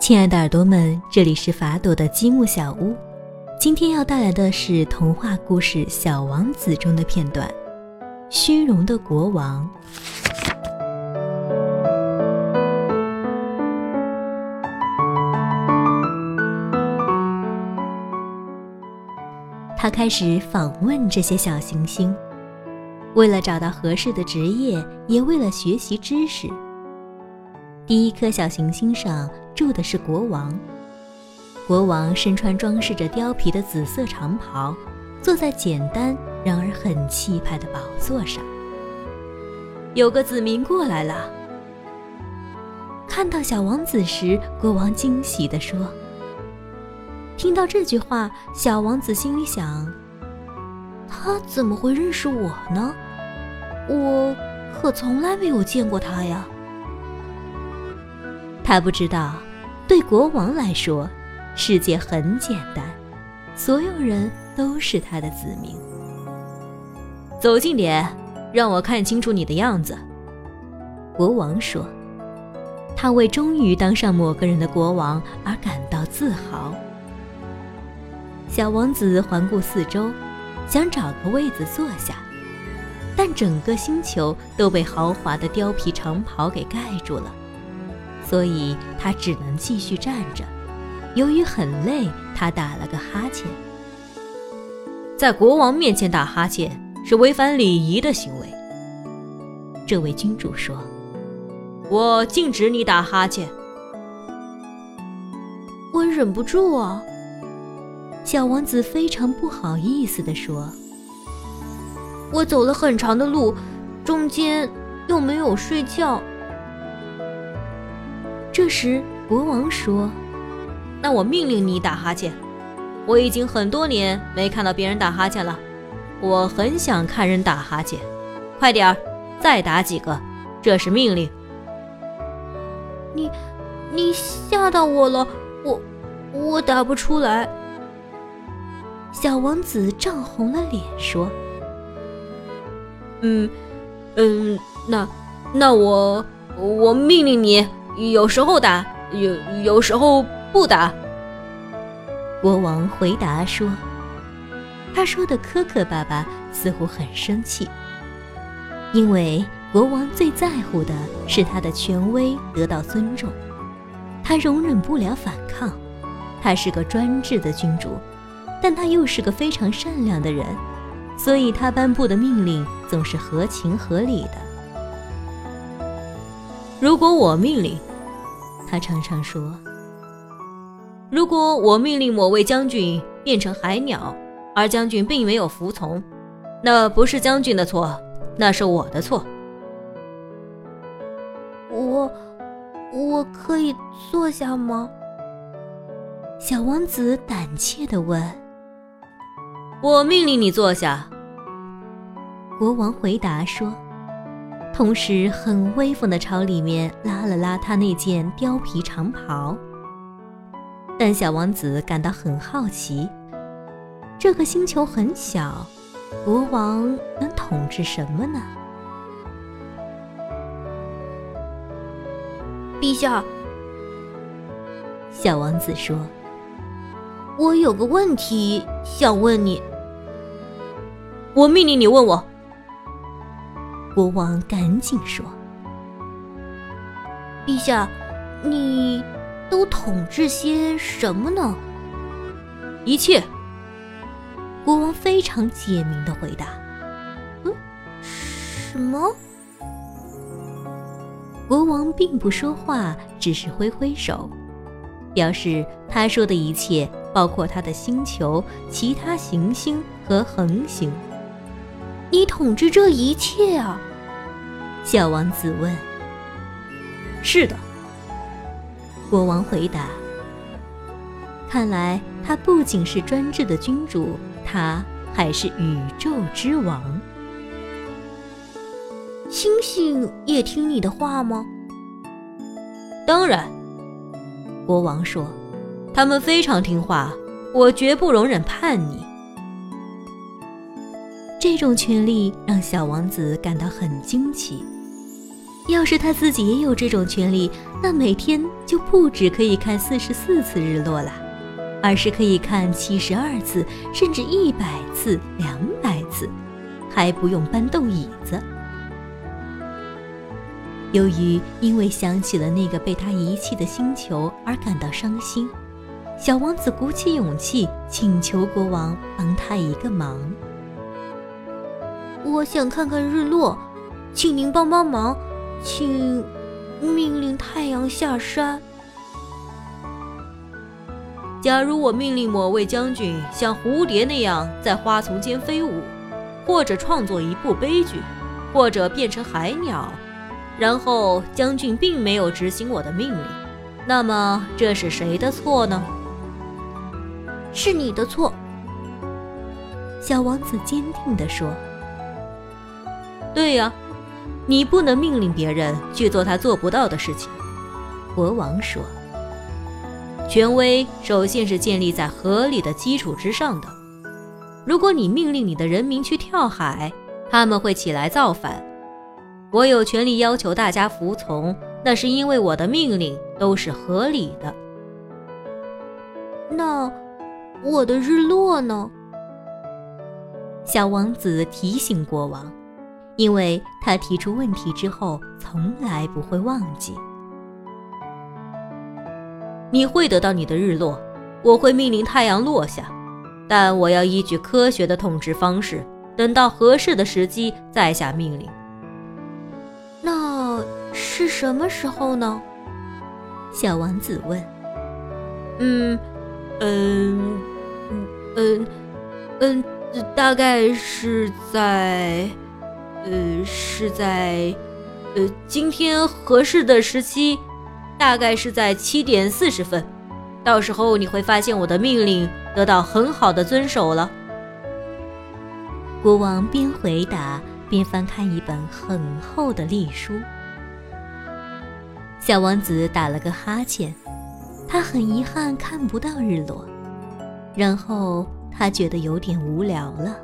亲爱的耳朵们，这里是法朵的积木小屋。今天要带来的是童话故事《小王子》中的片段。虚荣的国王，他开始访问这些小行星，为了找到合适的职业，也为了学习知识。第一颗小行星上住的是国王。国王身穿装饰着貂皮的紫色长袍，坐在简单然而很气派的宝座上。有个子民过来了。看到小王子时，国王惊喜地说：“听到这句话，小王子心里想：他怎么会认识我呢？我可从来没有见过他呀。”他不知道，对国王来说，世界很简单，所有人都是他的子民。走近点，让我看清楚你的样子。”国王说，他为终于当上某个人的国王而感到自豪。小王子环顾四周，想找个位子坐下，但整个星球都被豪华的貂皮长袍给盖住了。所以他只能继续站着。由于很累，他打了个哈欠。在国王面前打哈欠是违反礼仪的行为。这位君主说：“我禁止你打哈欠。”我忍不住啊！小王子非常不好意思地说：“我走了很长的路，中间又没有睡觉。”这时，国王说：“那我命令你打哈欠。我已经很多年没看到别人打哈欠了，我很想看人打哈欠。快点儿，再打几个，这是命令。”你，你吓到我了，我，我打不出来。小王子涨红了脸说：“嗯，嗯，那，那我，我命令你。”有时候打，有有时候不打。国王回答说：“他说的磕磕巴巴，似乎很生气。因为国王最在乎的是他的权威得到尊重，他容忍不了反抗。他是个专制的君主，但他又是个非常善良的人，所以他颁布的命令总是合情合理的。如果我命令。”他常常说：“如果我命令某位将军变成海鸟，而将军并没有服从，那不是将军的错，那是我的错。”我，我可以坐下吗？小王子胆怯地问。“我命令你坐下。”国王回答说。同时，很威风地朝里面拉了拉他那件貂皮长袍。但小王子感到很好奇：这个星球很小，国王能统治什么呢？陛下，小王子说：“我有个问题想问你。”我命令你问我。国王赶紧说：“陛下，你都统治些什么呢？”一切。国王非常简明的回答：“嗯，什么？”国王并不说话，只是挥挥手，表示他说的一切包括他的星球、其他行星和恒星。你统治这一切啊？小王子问：“是的。”国王回答：“看来他不仅是专制的君主，他还是宇宙之王。星星也听你的话吗？”“当然。”国王说，“他们非常听话，我绝不容忍叛逆。”这种权利让小王子感到很惊奇。要是他自己也有这种权利，那每天就不止可以看四十四次日落了，而是可以看七十二次，甚至一百次、两百次，还不用搬动椅子。由于因为想起了那个被他遗弃的星球而感到伤心，小王子鼓起勇气请求国王帮他一个忙。我想看看日落，请您帮帮忙。请命令太阳下山。假如我命令某位将军像蝴蝶那样在花丛间飞舞，或者创作一部悲剧，或者变成海鸟，然后将军并没有执行我的命令，那么这是谁的错呢？是你的错。小王子坚定地说：“对呀。”你不能命令别人去做他做不到的事情，国王说。权威首先是建立在合理的基础之上的。如果你命令你的人民去跳海，他们会起来造反。我有权利要求大家服从，那是因为我的命令都是合理的。那我的日落呢？小王子提醒国王。因为他提出问题之后，从来不会忘记。你会得到你的日落，我会命令太阳落下，但我要依据科学的统治方式，等到合适的时机再下命令。那是什么时候呢？小王子问。嗯，嗯，嗯，嗯，大概是在。呃，是在，呃，今天合适的时期，大概是在七点四十分。到时候你会发现我的命令得到很好的遵守了。国王边回答边翻看一本很厚的历书。小王子打了个哈欠，他很遗憾看不到日落，然后他觉得有点无聊了。